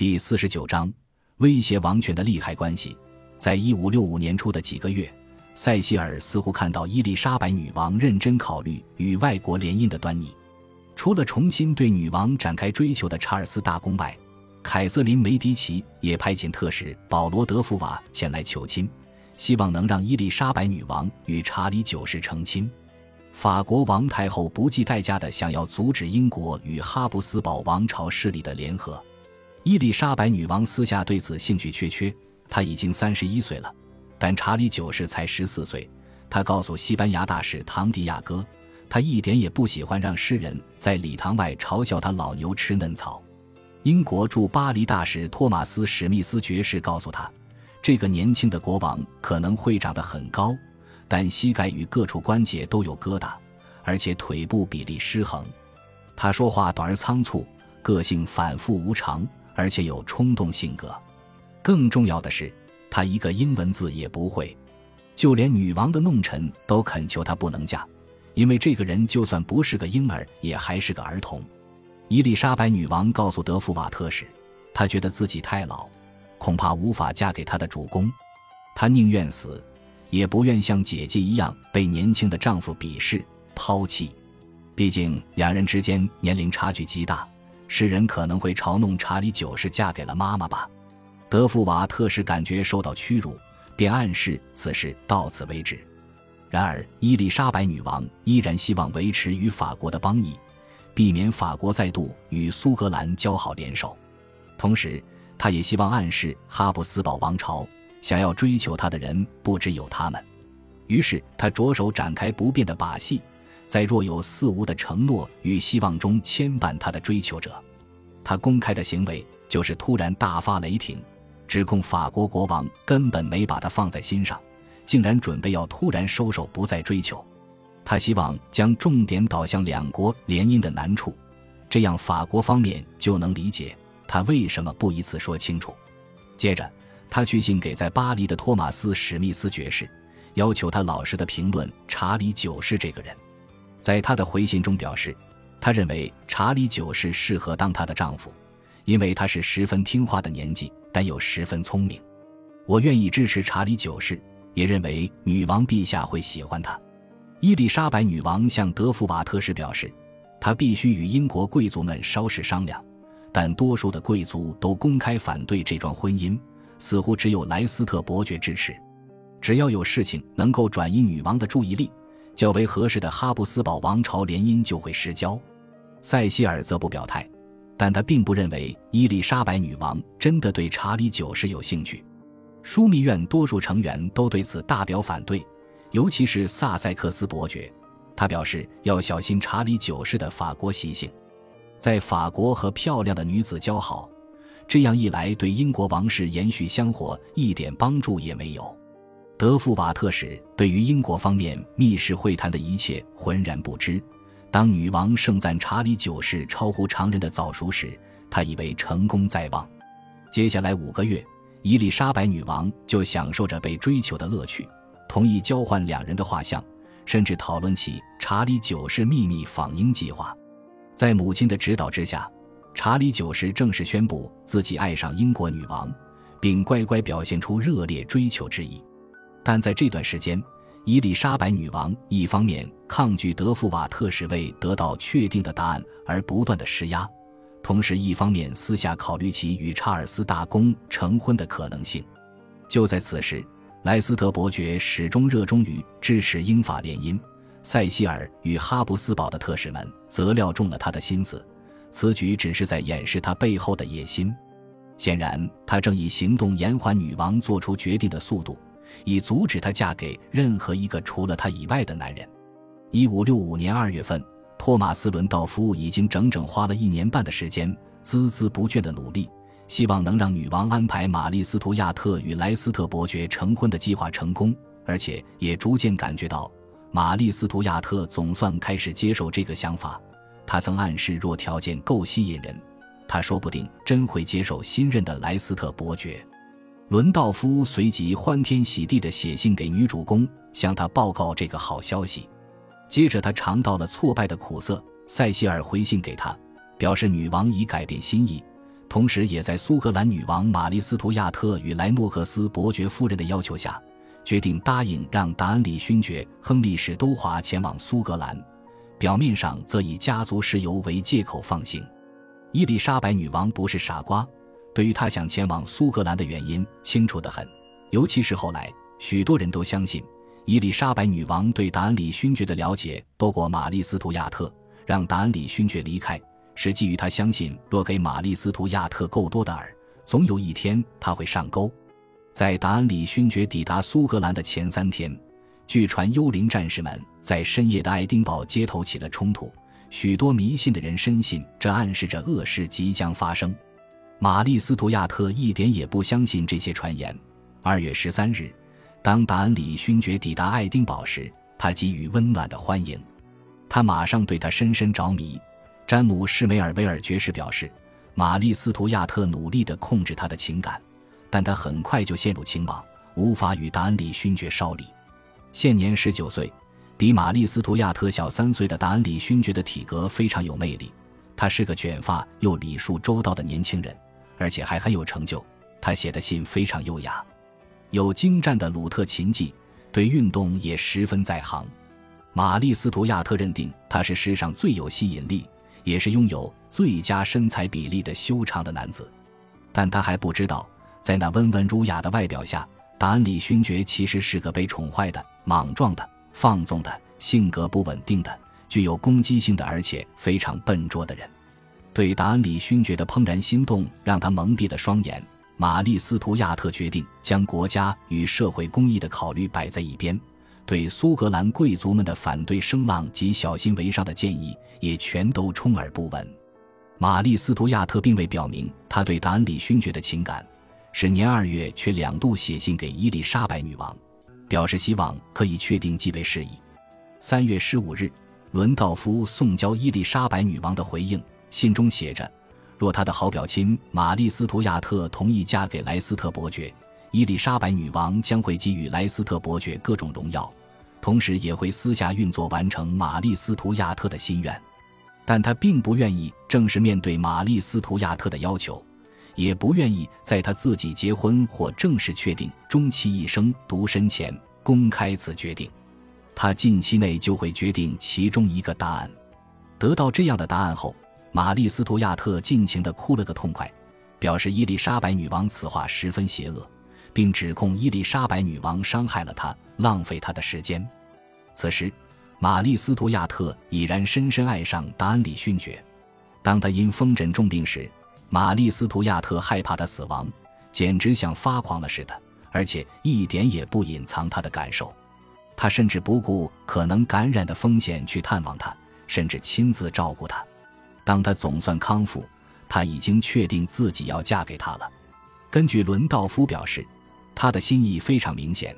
第四十九章威胁王权的利害关系。在一五六五年初的几个月，塞西尔似乎看到伊丽莎白女王认真考虑与外国联姻的端倪。除了重新对女王展开追求的查尔斯大公外，凯瑟琳·梅迪奇也派遣特使保罗·德福瓦前来求亲，希望能让伊丽莎白女王与查理九世成亲。法国王太后不计代价地想要阻止英国与哈布斯堡王朝势力的联合。伊丽莎白女王私下对此兴趣缺缺。她已经三十一岁了，但查理九世才十四岁。他告诉西班牙大使唐迪亚哥，他一点也不喜欢让诗人在礼堂外嘲笑他老牛吃嫩草。英国驻巴黎大使托马斯·史密斯爵士告诉他，这个年轻的国王可能会长得很高，但膝盖与各处关节都有疙瘩，而且腿部比例失衡。他说话短而仓促，个性反复无常，而且有冲动性格。更重要的是，他一个英文字也不会。就连女王的弄臣都恳求他不能嫁，因为这个人就算不是个婴儿，也还是个儿童。伊丽莎白女王告诉德福瓦特时，她觉得自己太老，恐怕无法嫁给他的主公。她宁愿死，也不愿像姐姐一样被年轻的丈夫鄙视、抛弃。毕竟两人之间年龄差距极大，世人可能会嘲弄查理九世嫁给了妈妈吧。德福瓦特使感觉受到屈辱，便暗示此事到此为止。然而，伊丽莎白女王依然希望维持与法国的邦谊。避免法国再度与苏格兰交好联手，同时，他也希望暗示哈布斯堡王朝想要追求他的人不只有他们。于是，他着手展开不变的把戏，在若有似无的承诺与希望中牵绊他的追求者。他公开的行为就是突然大发雷霆，指控法国国王根本没把他放在心上，竟然准备要突然收手，不再追求。他希望将重点导向两国联姻的难处，这样法国方面就能理解他为什么不一次说清楚。接着，他去信给在巴黎的托马斯·史密斯爵士，要求他老实的评论查理九世这个人。在他的回信中表示，他认为查理九世适合当他的丈夫，因为他是十分听话的年纪，但又十分聪明。我愿意支持查理九世，也认为女王陛下会喜欢他。伊丽莎白女王向德福瓦特时表示，她必须与英国贵族们稍事商量，但多数的贵族都公开反对这桩婚姻，似乎只有莱斯特伯爵支持。只要有事情能够转移女王的注意力，较为合适的哈布斯堡王朝联姻就会失交。塞西尔则不表态，但他并不认为伊丽莎白女王真的对查理九世有兴趣。枢密院多数成员都对此大表反对。尤其是萨塞克斯伯爵，他表示要小心查理九世的法国习性，在法国和漂亮的女子交好，这样一来对英国王室延续香火一点帮助也没有。德富瓦特使对于英国方面密室会谈的一切浑然不知。当女王盛赞查理九世超乎常人的早熟时，他以为成功在望。接下来五个月，伊丽莎白女王就享受着被追求的乐趣。同意交换两人的画像，甚至讨论起查理九世秘密访英计划。在母亲的指导之下，查理九世正式宣布自己爱上英国女王，并乖乖表现出热烈追求之意。但在这段时间，伊丽莎白女王一方面抗拒德福瓦特使为得到确定的答案而不断的施压，同时一方面私下考虑起与查尔斯大公成婚的可能性。就在此时。莱斯特伯爵始终热衷于支持英法联姻，塞西尔与哈布斯堡的特使们则料中了他的心思，此举只是在掩饰他背后的野心。显然，他正以行动延缓女王做出决定的速度，以阻止她嫁给任何一个除了他以外的男人。一五六五年二月份，托马斯·伦道夫已经整整花了一年半的时间，孜孜不倦地努力。希望能让女王安排玛丽·斯图亚特与莱斯特伯爵成婚的计划成功，而且也逐渐感觉到玛丽·斯图亚特总算开始接受这个想法。他曾暗示，若条件够吸引人，他说不定真会接受新任的莱斯特伯爵。伦道夫随即欢天喜地地写信给女主公，向她报告这个好消息。接着，他尝到了挫败的苦涩。塞西尔回信给他，表示女王已改变心意。同时也在苏格兰女王玛丽斯图亚特与莱诺克斯伯爵夫人的要求下，决定答应让达安里勋爵亨利史都华前往苏格兰，表面上则以家族事由为借口放行。伊丽莎白女王不是傻瓜，对于他想前往苏格兰的原因清楚得很，尤其是后来，许多人都相信伊丽莎白女王对达安里勋爵的了解多过玛丽斯图亚特，让达安里勋爵离开。是基于他相信，若给玛丽斯图亚特够多的饵，总有一天他会上钩。在达安里勋爵抵达苏格兰的前三天，据传幽灵战士们在深夜的爱丁堡街头起了冲突，许多迷信的人深信这暗示着恶事即将发生。玛丽斯图亚特一点也不相信这些传言。二月十三日，当达安里勋爵抵达爱丁堡时，他给予温暖的欢迎，他马上对他深深着迷。詹姆士梅尔维尔爵士表示，玛丽斯图亚特努力地控制他的情感，但他很快就陷入情网，无法与达安里勋爵稍离。现年十九岁，比玛丽斯图亚特小三岁的达安里勋爵的体格非常有魅力。他是个卷发又礼数周到的年轻人，而且还很有成就。他写的信非常优雅，有精湛的鲁特琴技，对运动也十分在行。玛丽斯图亚特认定他是世上最有吸引力。也是拥有最佳身材比例的修长的男子，但他还不知道，在那温文儒雅的外表下，达恩里勋爵其实是个被宠坏的、莽撞的、放纵的、性格不稳定的、具有攻击性的，而且非常笨拙的人。对达安里勋爵的怦然心动，让他蒙蔽了双眼。玛丽斯图亚特决定将国家与社会公益的考虑摆在一边。对苏格兰贵族们的反对声浪及小心为上的建议也全都充耳不闻。玛丽斯图亚特并未表明他对达安里勋爵的情感，是年二月却两度写信给伊丽莎白女王，表示希望可以确定继位事宜。三月十五日，伦道夫送交伊丽莎白女王的回应信中写着：若他的好表亲玛丽斯图亚特同意嫁给莱斯特伯爵，伊丽莎白女王将会给予莱斯特伯爵各种荣耀。同时也会私下运作完成玛丽斯图亚特的心愿，但他并不愿意正式面对玛丽斯图亚特的要求，也不愿意在他自己结婚或正式确定终其一生独身前公开此决定。他近期内就会决定其中一个答案。得到这样的答案后，玛丽斯图亚特尽情地哭了个痛快，表示伊丽莎白女王此话十分邪恶。并指控伊丽莎白女王伤害了她，浪费她的时间。此时，玛丽斯图亚特已然深深爱上达安里勋爵。当他因风疹重病时，玛丽斯图亚特害怕他死亡，简直像发狂了似的，而且一点也不隐藏他的感受。他甚至不顾可能感染的风险去探望他，甚至亲自照顾他。当他总算康复，他已经确定自己要嫁给他了。根据伦道夫表示。他的心意非常明显，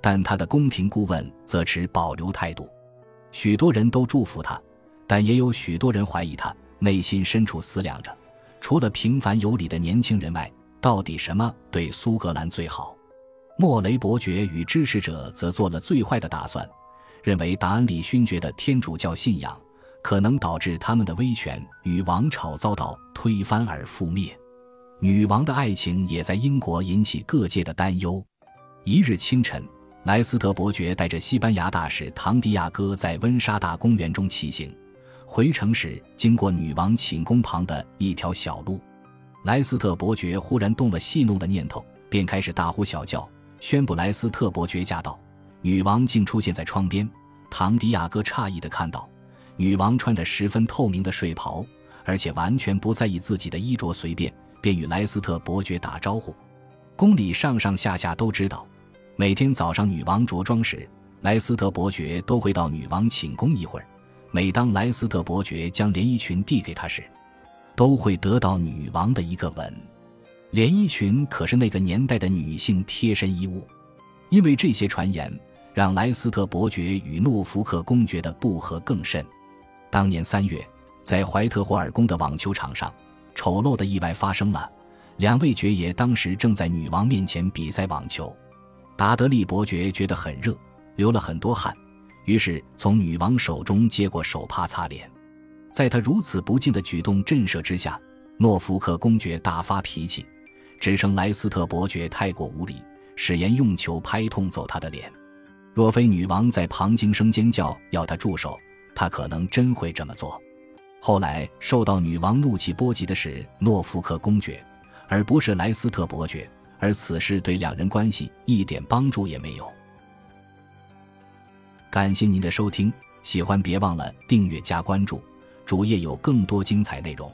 但他的宫廷顾问则持保留态度。许多人都祝福他，但也有许多人怀疑他，内心深处思量着：除了平凡有礼的年轻人外，到底什么对苏格兰最好？莫雷伯爵与支持者则做了最坏的打算，认为达安里勋爵的天主教信仰可能导致他们的威权与王朝遭到推翻而覆灭。女王的爱情也在英国引起各界的担忧。一日清晨，莱斯特伯爵带着西班牙大使唐迪亚哥在温莎大公园中骑行，回城时经过女王寝宫旁的一条小路。莱斯特伯爵忽然动了戏弄的念头，便开始大呼小叫，宣布莱斯特伯爵驾到。女王竟出现在窗边。唐迪亚哥诧异地看到，女王穿着十分透明的睡袍，而且完全不在意自己的衣着随便。便与莱斯特伯爵打招呼。宫里上上下下都知道，每天早上女王着装时，莱斯特伯爵都会到女王寝宫一会儿。每当莱斯特伯爵将连衣裙递给她时，都会得到女王的一个吻。连衣裙可是那个年代的女性贴身衣物，因为这些传言，让莱斯特伯爵与诺福克公爵的不和更甚。当年三月，在怀特霍尔宫的网球场上。丑陋的意外发生了，两位爵爷当时正在女王面前比赛网球。达德利伯爵觉得很热，流了很多汗，于是从女王手中接过手帕擦脸。在他如此不敬的举动震慑之下，诺福克公爵大发脾气，指称莱斯特伯爵太过无礼，誓言用球拍痛揍他的脸。若非女王在旁惊声尖叫要他住手，他可能真会这么做。后来受到女王怒气波及的是诺福克公爵，而不是莱斯特伯爵，而此事对两人关系一点帮助也没有。感谢您的收听，喜欢别忘了订阅加关注，主页有更多精彩内容。